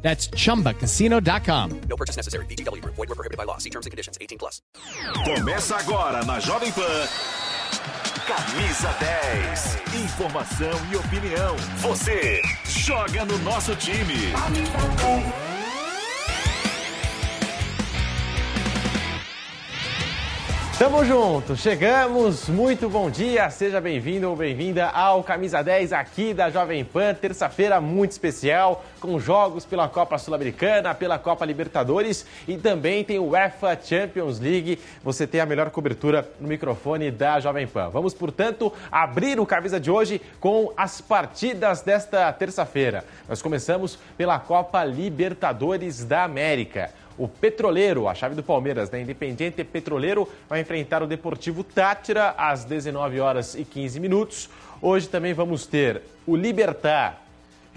That's chumbacasino.com. No purchase necessary. BGW. Void were prohibited by law. See terms and conditions. 18 plus. Começa agora na Jovem Pan. Camisa 10. Informação e opinião. Você joga no nosso time. Tamo junto, chegamos, muito bom dia, seja bem-vindo ou bem-vinda ao Camisa 10 aqui da Jovem Pan, terça-feira muito especial, com jogos pela Copa Sul-Americana, pela Copa Libertadores e também tem o UEFA Champions League. Você tem a melhor cobertura no microfone da Jovem Pan. Vamos, portanto, abrir o Camisa de hoje com as partidas desta terça-feira. Nós começamos pela Copa Libertadores da América. O Petroleiro, a chave do Palmeiras, né? Independiente Petroleiro, vai enfrentar o Deportivo Tátira às 19 horas e 15 minutos. Hoje também vamos ter o Libertar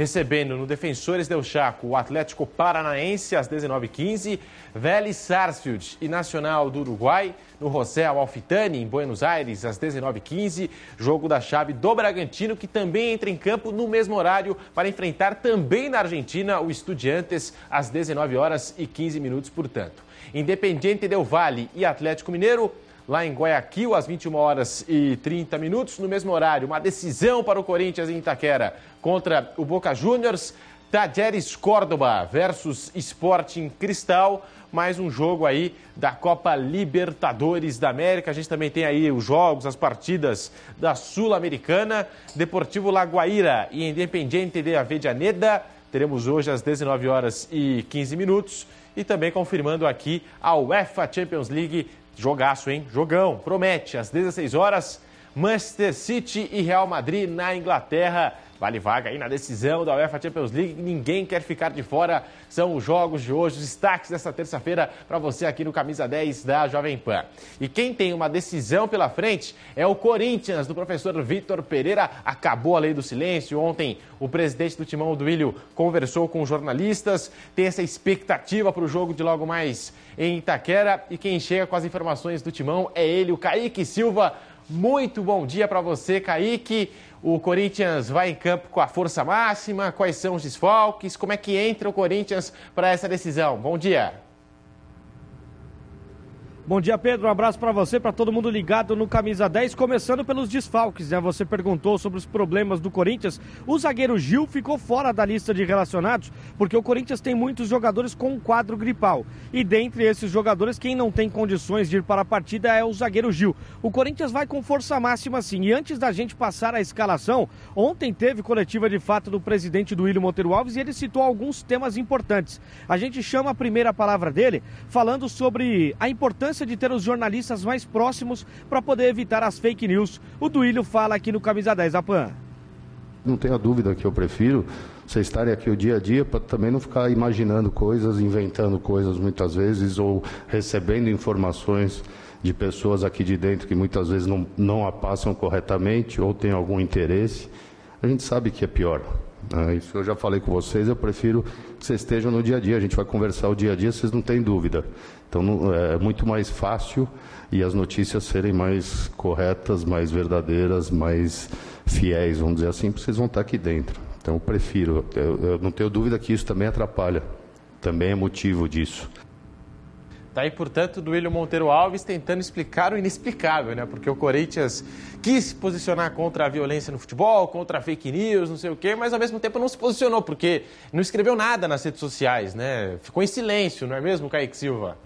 recebendo no Defensores del Chaco o Atlético Paranaense às 19h15, Vélez Sarsfield e Nacional do Uruguai no José Alfitani, em Buenos Aires, às 19h15, jogo da chave do Bragantino, que também entra em campo no mesmo horário para enfrentar também na Argentina o Estudiantes às 19 horas e 15 minutos, portanto. Independiente Del Valle e Atlético Mineiro lá em Guayaquil, às 21 horas e 30 minutos. No mesmo horário, uma decisão para o Corinthians em Itaquera contra o Boca Juniors. Tajeres Córdoba versus Sporting Cristal. Mais um jogo aí da Copa Libertadores da América. A gente também tem aí os jogos, as partidas da Sul-Americana. Deportivo Laguaira e Independiente de Avejaneda. Teremos hoje às 19 horas e 15 minutos. E também confirmando aqui a UEFA Champions League Jogaço, hein? Jogão, promete. Às 16 horas, Manchester City e Real Madrid na Inglaterra. Vale vaga aí na decisão da UEFA Champions League. Ninguém quer ficar de fora. São os jogos de hoje, os destaques dessa terça-feira para você aqui no Camisa 10 da Jovem Pan. E quem tem uma decisão pela frente é o Corinthians, do professor Vitor Pereira. Acabou a lei do silêncio. Ontem, o presidente do Timão, do Duílio, conversou com jornalistas. Tem essa expectativa para o jogo de logo mais em Itaquera. E quem chega com as informações do Timão é ele, o Kaique Silva. Muito bom dia para você, Kaique. O Corinthians vai em campo com a força máxima? Quais são os desfalques? Como é que entra o Corinthians para essa decisão? Bom dia. Bom dia, Pedro. Um abraço para você, para todo mundo ligado no Camisa 10. Começando pelos desfalques, né? Você perguntou sobre os problemas do Corinthians. O zagueiro Gil ficou fora da lista de relacionados, porque o Corinthians tem muitos jogadores com quadro gripal. E dentre esses jogadores, quem não tem condições de ir para a partida é o zagueiro Gil. O Corinthians vai com força máxima, sim. E antes da gente passar a escalação, ontem teve coletiva de fato do presidente do William Monteiro Alves e ele citou alguns temas importantes. A gente chama a primeira palavra dele falando sobre a importância de ter os jornalistas mais próximos para poder evitar as fake news. O Duílio fala aqui no Camisa 10 Apan. Não tenha dúvida que eu prefiro vocês estarem aqui o dia a dia para também não ficar imaginando coisas, inventando coisas muitas vezes ou recebendo informações de pessoas aqui de dentro que muitas vezes não, não a passam corretamente ou têm algum interesse. A gente sabe que é pior. Né? Isso eu já falei com vocês, eu prefiro que vocês estejam no dia a dia. A gente vai conversar o dia a dia, vocês não têm dúvida. Então é muito mais fácil e as notícias serem mais corretas, mais verdadeiras, mais fiéis, vamos dizer assim, porque vocês vão estar aqui dentro. Então eu prefiro, eu, eu não tenho dúvida que isso também atrapalha, também é motivo disso. Tá aí, portanto, do William Monteiro Alves tentando explicar o inexplicável, né? Porque o Corinthians quis se posicionar contra a violência no futebol, contra a fake news, não sei o quê, mas ao mesmo tempo não se posicionou, porque não escreveu nada nas redes sociais, né? Ficou em silêncio, não é mesmo, Kaique Silva?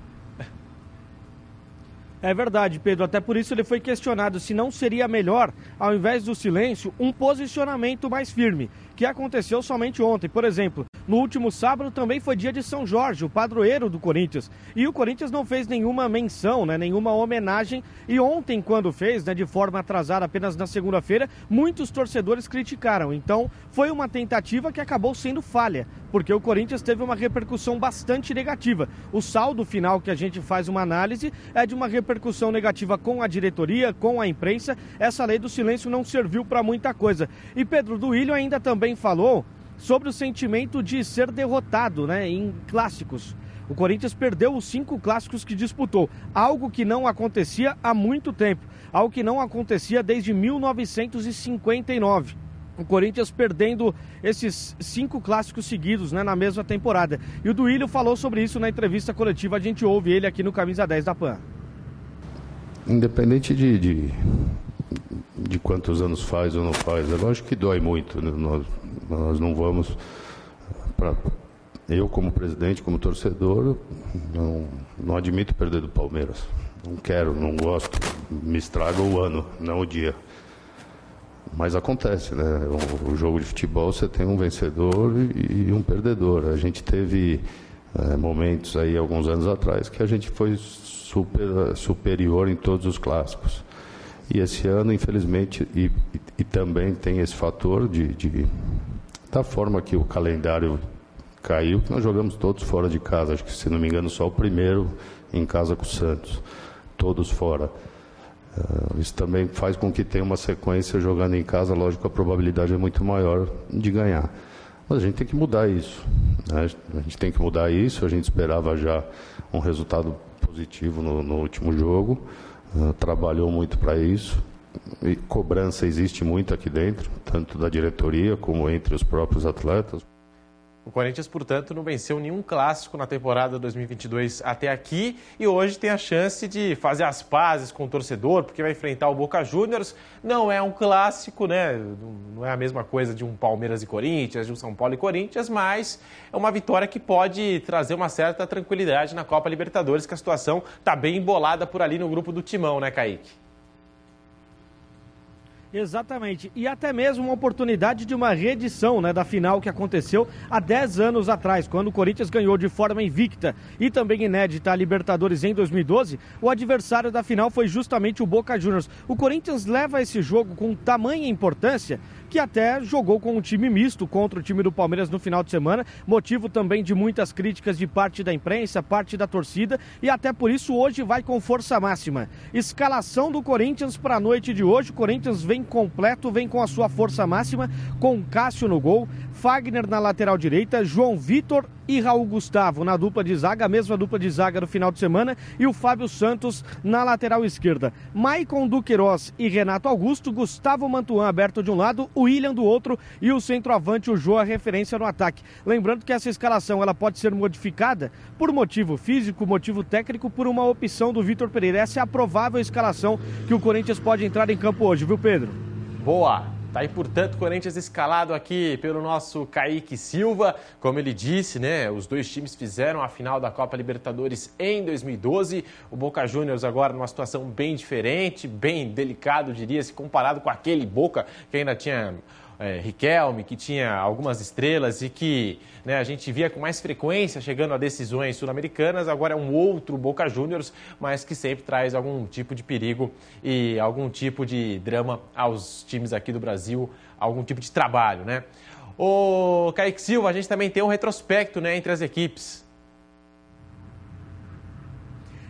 É verdade, Pedro. Até por isso ele foi questionado se não seria melhor, ao invés do silêncio, um posicionamento mais firme, que aconteceu somente ontem. Por exemplo, No último sábado também foi dia de São Jorge, o padroeiro do Corinthians. E o Corinthians não fez nenhuma menção, né, nenhuma homenagem. E ontem, quando fez, né, de forma atrasada apenas na segunda-feira, muitos torcedores criticaram. Então, foi uma tentativa que acabou sendo falha, porque o Corinthians teve uma repercussão bastante negativa. O saldo final que a gente faz uma análise é de uma repercussão negativa com a diretoria, com a imprensa. Essa lei do silêncio não serviu para muita coisa. E Pedro Duílio ainda também falou sobre o sentimento de ser derrotado né, em clássicos. O Corinthians perdeu os cinco clássicos que disputou, algo que não acontecia há muito tempo, algo que não acontecia desde 1959 o Corinthians perdendo esses cinco clássicos seguidos né, na mesma temporada. E o Duílio falou sobre isso na entrevista coletiva, a gente ouve ele aqui no Camisa 10 da PAN. Independente de, de, de quantos anos faz ou não faz, é lógico que dói muito. Né? Nós, nós não vamos. Pra, eu, como presidente, como torcedor, não, não admito perder do Palmeiras. Não quero, não gosto. Me estraga o ano, não o dia. Mas acontece, né? O, o, jogo de futebol você tem um vencedor e, e um perdedor. A gente teve é, momentos aí, alguns anos atrás, que a gente foi super, superior em todos os clássicos. E esse ano, infelizmente, e, e, também tem esse fator de, de, da forma que o calendário caiu, que nós jogamos todos fora de casa. Acho que, se não me engano, só o primeiro em casa com o Santos. Todos fora. Uh, isso também faz com que tenha uma sequência jogando em casa, lógico, a probabilidade é muito maior de ganhar. Mas a gente tem que mudar isso. Né? A gente tem que mudar isso. A gente esperava já um resultado positivo no, no último jogo, trabalhou muito para isso. E cobrança existe muito aqui dentro, tanto da diretoria como entre os próprios atletas. O Corinthians, portanto, não venceu nenhum clássico na temporada 2022 até aqui e hoje tem a chance de fazer as pazes com o torcedor, porque vai enfrentar o Boca Juniors. Não é um clássico, né? Não é a mesma coisa de um Palmeiras e Corinthians, de um São Paulo e Corinthians, mas é uma vitória que pode trazer uma certa tranquilidade na Copa Libertadores, que a situação está bem embolada por ali no grupo do Timão, né, Kaique? Exatamente. E até mesmo uma oportunidade de uma reedição né, da final que aconteceu há 10 anos atrás, quando o Corinthians ganhou de forma invicta e também inédita a Libertadores em 2012. O adversário da final foi justamente o Boca Juniors. O Corinthians leva esse jogo com tamanha importância que até jogou com um time misto contra o time do Palmeiras no final de semana, motivo também de muitas críticas de parte da imprensa, parte da torcida, e até por isso hoje vai com força máxima. Escalação do Corinthians para a noite de hoje, o Corinthians vem completo, vem com a sua força máxima, com Cássio no gol, Fagner na lateral direita, João Vitor e Raul Gustavo na dupla de zaga, a mesma dupla de zaga do final de semana, e o Fábio Santos na lateral esquerda. Maicon Duqueiroz e Renato Augusto, Gustavo Mantuan aberto de um lado, o William do outro e o centroavante, o Jô, a referência no ataque. Lembrando que essa escalação ela pode ser modificada por motivo físico, motivo técnico, por uma opção do Vitor Pereira. Essa é a provável escalação que o Corinthians pode entrar em campo hoje, viu, Pedro? Boa! Tá aí, portanto, Corinthians escalado aqui pelo nosso Kaique Silva. Como ele disse, né? Os dois times fizeram a final da Copa Libertadores em 2012. O Boca Juniors agora numa situação bem diferente, bem delicado, diria-se, comparado com aquele Boca que ainda tinha é, Riquelme, que tinha algumas estrelas e que né, a gente via com mais frequência chegando a decisões sul-americanas, agora é um outro Boca Juniors, mas que sempre traz algum tipo de perigo e algum tipo de drama aos times aqui do Brasil, algum tipo de trabalho, né? O Kaique Silva, a gente também tem um retrospecto né, entre as equipes.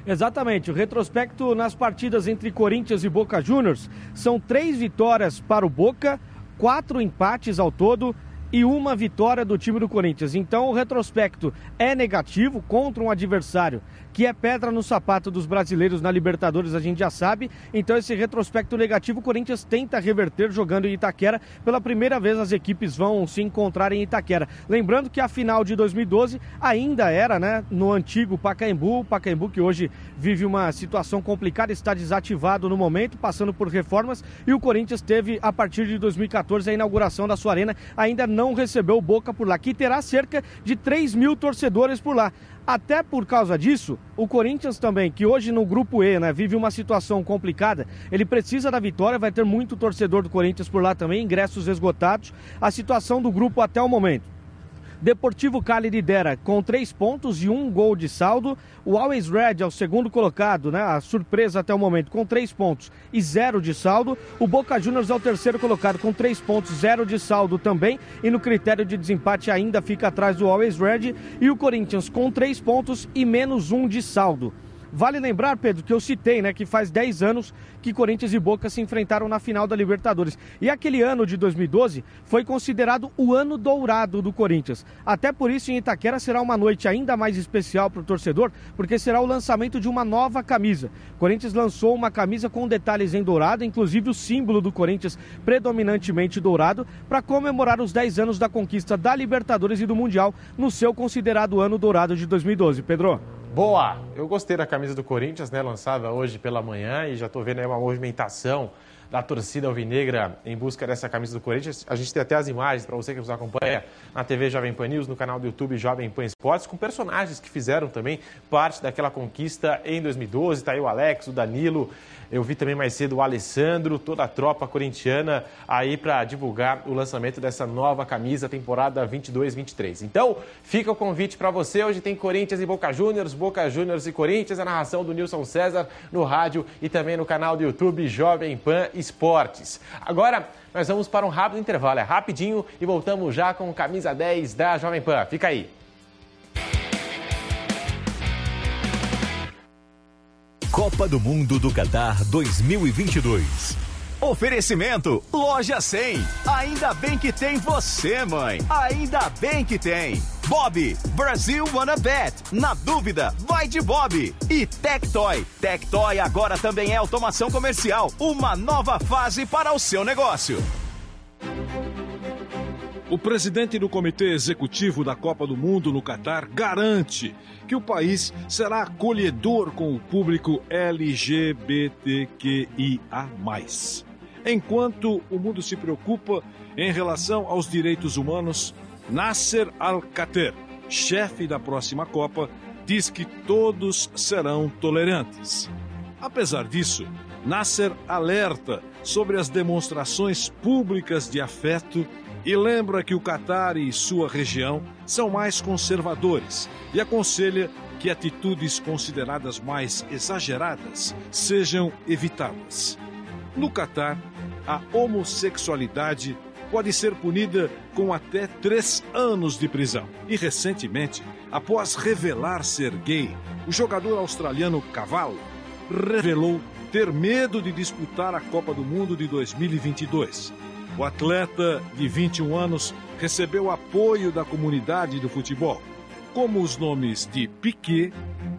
Exatamente, o retrospecto nas partidas entre Corinthians e Boca Juniors são três vitórias para o Boca, quatro empates ao todo e uma vitória do time do Corinthians. Então o retrospecto é negativo contra um adversário que é pedra no sapato dos brasileiros na Libertadores, a gente já sabe. Então, esse retrospecto negativo, o Corinthians tenta reverter jogando em Itaquera. Pela primeira vez, as equipes vão se encontrar em Itaquera. Lembrando que a final de 2012 ainda era né, no antigo Pacaembu. Pacaembu que hoje vive uma situação complicada, está desativado no momento, passando por reformas. E o Corinthians teve, a partir de 2014, a inauguração da sua arena. Ainda não recebeu o Boca por lá, que terá cerca de 3 mil torcedores por lá. Até por causa disso, o Corinthians também, que hoje no grupo E, né, vive uma situação complicada, ele precisa da vitória, vai ter muito torcedor do Corinthians por lá também, ingressos esgotados. A situação do grupo até o momento. Deportivo Cali lidera com três pontos e um gol de saldo. O Always Red é o segundo colocado, né? A surpresa até o momento, com três pontos e zero de saldo. O Boca Juniors é o terceiro colocado com três pontos, zero de saldo também. E no critério de desempate ainda fica atrás do Always Red. E o Corinthians com três pontos e menos um de saldo. Vale lembrar, Pedro, que eu citei, né, que faz 10 anos que Corinthians e Boca se enfrentaram na final da Libertadores. E aquele ano de 2012 foi considerado o ano dourado do Corinthians. Até por isso, em Itaquera será uma noite ainda mais especial para o torcedor, porque será o lançamento de uma nova camisa. Corinthians lançou uma camisa com detalhes em dourado, inclusive o símbolo do Corinthians predominantemente dourado, para comemorar os 10 anos da conquista da Libertadores e do Mundial no seu considerado ano dourado de 2012. Pedro. Boa! Eu gostei da camisa do Corinthians, né? Lançada hoje pela manhã e já estou vendo aí uma movimentação da torcida alvinegra em busca dessa camisa do Corinthians. A gente tem até as imagens para você que nos acompanha na TV Jovem Pan News, no canal do YouTube Jovem Pan Esportes, com personagens que fizeram também parte daquela conquista em 2012. Tá aí o Alex, o Danilo, eu vi também mais cedo o Alessandro, toda a tropa corintiana aí para divulgar o lançamento dessa nova camisa temporada 22-23. Então, fica o convite para você. Hoje tem Corinthians e Boca Juniors, Boca Juniors e Corinthians, a narração do Nilson César no rádio e também no canal do YouTube Jovem Pan Esportes. Agora, nós vamos para um rápido intervalo, é rapidinho e voltamos já com camisa 10 da Jovem Pan. Fica aí. Copa do Mundo do Catar 2022. Oferecimento Loja 100. Ainda bem que tem você, mãe. Ainda bem que tem. Bob, Brasil Wanna Bet. Na dúvida, vai de Bob. E Tectoy. Tectoy agora também é automação comercial. Uma nova fase para o seu negócio. O presidente do Comitê Executivo da Copa do Mundo no Catar garante que o país será acolhedor com o público LGBTQIA. Enquanto o mundo se preocupa em relação aos direitos humanos, Nasser Al-Khater, chefe da próxima Copa, diz que todos serão tolerantes. Apesar disso, Nasser alerta sobre as demonstrações públicas de afeto e lembra que o Catar e sua região são mais conservadores e aconselha que atitudes consideradas mais exageradas sejam evitadas. No Catar, a homossexualidade pode ser punida com até três anos de prisão. E recentemente, após revelar ser gay, o jogador australiano Cavallo revelou ter medo de disputar a Copa do Mundo de 2022 o atleta de 21 anos recebeu apoio da comunidade do futebol, como os nomes de Piquet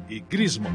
e Griezmann.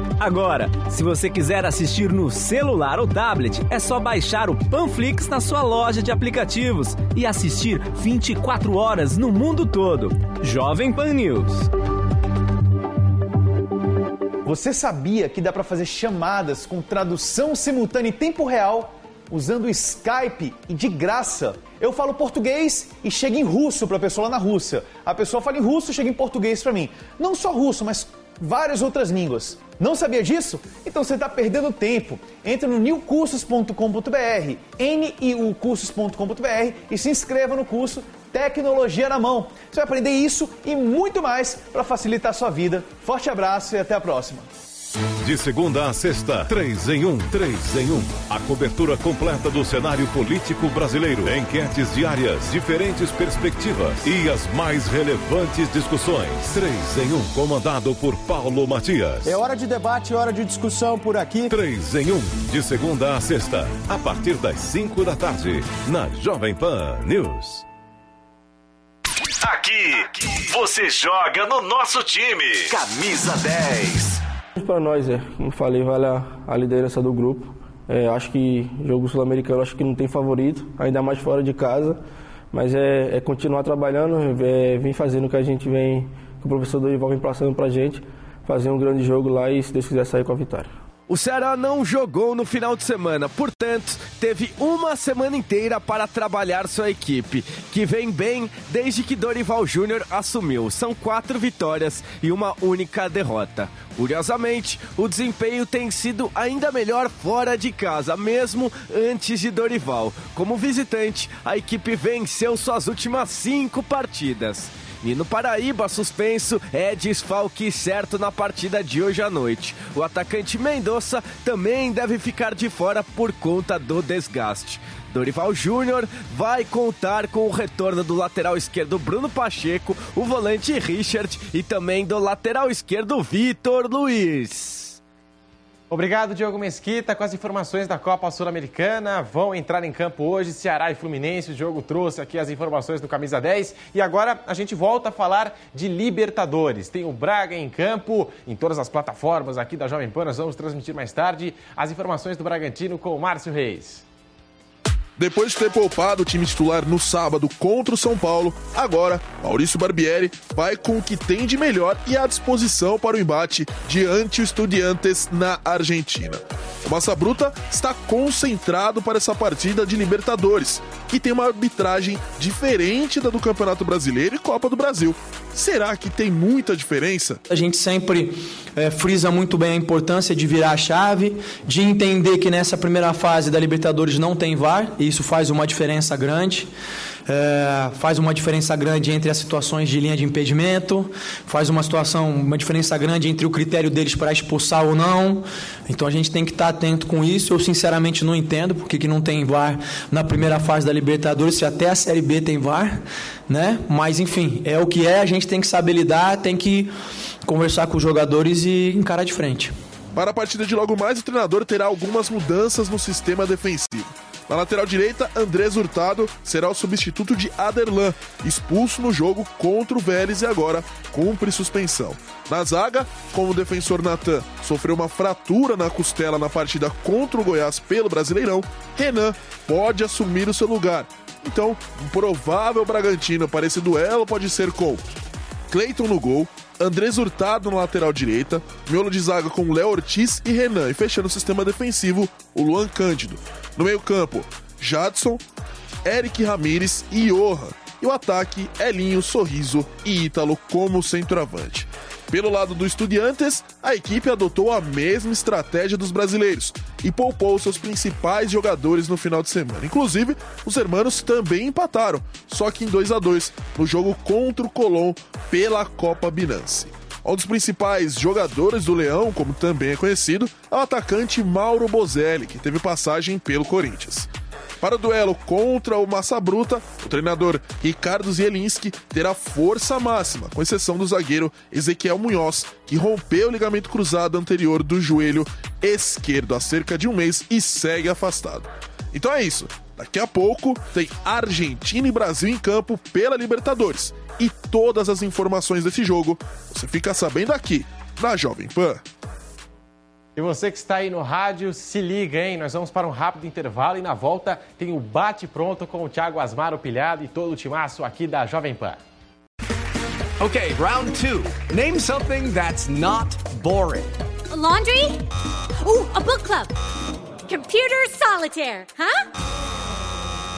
Agora, se você quiser assistir no celular ou tablet, é só baixar o Panflix na sua loja de aplicativos e assistir 24 horas no mundo todo. Jovem Pan News. Você sabia que dá para fazer chamadas com tradução simultânea em tempo real usando Skype e de graça? Eu falo português e chega em russo para a pessoa lá na Rússia. A pessoa fala em russo e chega em português para mim. Não só russo, mas várias outras línguas. Não sabia disso? Então você está perdendo tempo. Entre no newcursos.com.br, niucursos.com.br e se inscreva no curso Tecnologia na Mão. Você vai aprender isso e muito mais para facilitar a sua vida. Forte abraço e até a próxima. De segunda a sexta, três em um, três em um. A cobertura completa do cenário político brasileiro. Enquetes diárias, diferentes perspectivas e as mais relevantes discussões. Três em um, comandado por Paulo Matias. É hora de debate, hora de discussão por aqui. Três em um, de segunda a sexta, a partir das cinco da tarde, na Jovem Pan News. Aqui, você joga no nosso time. Camisa 10. Para nós, é, como falei, vale a, a liderança do grupo. É, acho que jogo sul-americano acho que não tem favorito, ainda mais fora de casa. Mas é, é continuar trabalhando, é, fazendo o que a gente vem, que o professor Dorival vem passando para a gente, fazer um grande jogo lá e, se Deus quiser, sair com a vitória. O Ceará não jogou no final de semana, portanto, teve uma semana inteira para trabalhar sua equipe, que vem bem desde que Dorival Júnior assumiu. São quatro vitórias e uma única derrota. Curiosamente, o desempenho tem sido ainda melhor fora de casa, mesmo antes de Dorival. Como visitante, a equipe venceu suas últimas cinco partidas. Nino Paraíba, suspenso, é desfalque certo na partida de hoje à noite. O atacante Mendonça também deve ficar de fora por conta do desgaste. Dorival Júnior vai contar com o retorno do lateral esquerdo Bruno Pacheco, o volante Richard e também do lateral esquerdo Vitor Luiz. Obrigado, Diogo Mesquita, com as informações da Copa Sul-Americana. Vão entrar em campo hoje Ceará e Fluminense. O Diogo trouxe aqui as informações do Camisa 10. E agora a gente volta a falar de Libertadores. Tem o Braga em campo, em todas as plataformas aqui da Jovem Pan. Nós vamos transmitir mais tarde as informações do Bragantino com o Márcio Reis. Depois de ter poupado o time titular no sábado contra o São Paulo, agora Maurício Barbieri vai com o que tem de melhor e à disposição para o embate diante o Estudiantes na Argentina. Massa Bruta está concentrado para essa partida de Libertadores, que tem uma arbitragem diferente da do Campeonato Brasileiro e Copa do Brasil. Será que tem muita diferença? A gente sempre é, frisa muito bem a importância de virar a chave, de entender que nessa primeira fase da Libertadores não tem VAR, e isso faz uma diferença grande. É, faz uma diferença grande entre as situações de linha de impedimento, faz uma situação, uma diferença grande entre o critério deles para expulsar ou não. Então a gente tem que estar atento com isso. Eu sinceramente não entendo porque que não tem VAR na primeira fase da Libertadores, se até a Série B tem VAR, né? Mas enfim, é o que é, a gente tem que saber lidar, tem que conversar com os jogadores e encarar de frente. Para a partida de logo mais, o treinador terá algumas mudanças no sistema defensivo. Na lateral direita, Andrés Hurtado será o substituto de Aderlan, expulso no jogo contra o Vélez e agora cumpre suspensão. Na zaga, como o defensor Natan sofreu uma fratura na costela na partida contra o Goiás pelo Brasileirão, Renan pode assumir o seu lugar. Então, um provável Bragantino para esse duelo pode ser com Cleiton no gol, Andrés Hurtado na lateral direita, miolo de zaga com Léo Ortiz e Renan, e fechando o sistema defensivo, o Luan Cândido. No meio-campo, Jadson, Eric Ramires e Johan. E o ataque, Elinho, Sorriso e Ítalo como centroavante. Pelo lado do Estudiantes, a equipe adotou a mesma estratégia dos brasileiros e poupou seus principais jogadores no final de semana. Inclusive, os hermanos também empataram, só que em 2 a 2 no jogo contra o Colón pela Copa Binance. Um dos principais jogadores do Leão, como também é conhecido, é o atacante Mauro Bozelli, que teve passagem pelo Corinthians. Para o duelo contra o Massa Bruta, o treinador Ricardo Zielinski terá força máxima, com exceção do zagueiro Ezequiel Munhoz, que rompeu o ligamento cruzado anterior do joelho esquerdo há cerca de um mês e segue afastado. Então é isso. Daqui a pouco tem Argentina e Brasil em campo pela Libertadores. E todas as informações desse jogo você fica sabendo aqui na Jovem Pan. E você que está aí no rádio, se liga, hein? Nós vamos para um rápido intervalo e na volta tem o Bate Pronto com o Thiago Asmar, o Pilhado e todo o timaço aqui da Jovem Pan. Okay, round two. Name something that's not boring. A laundry? Ooh, a book club. Computer solitaire, huh?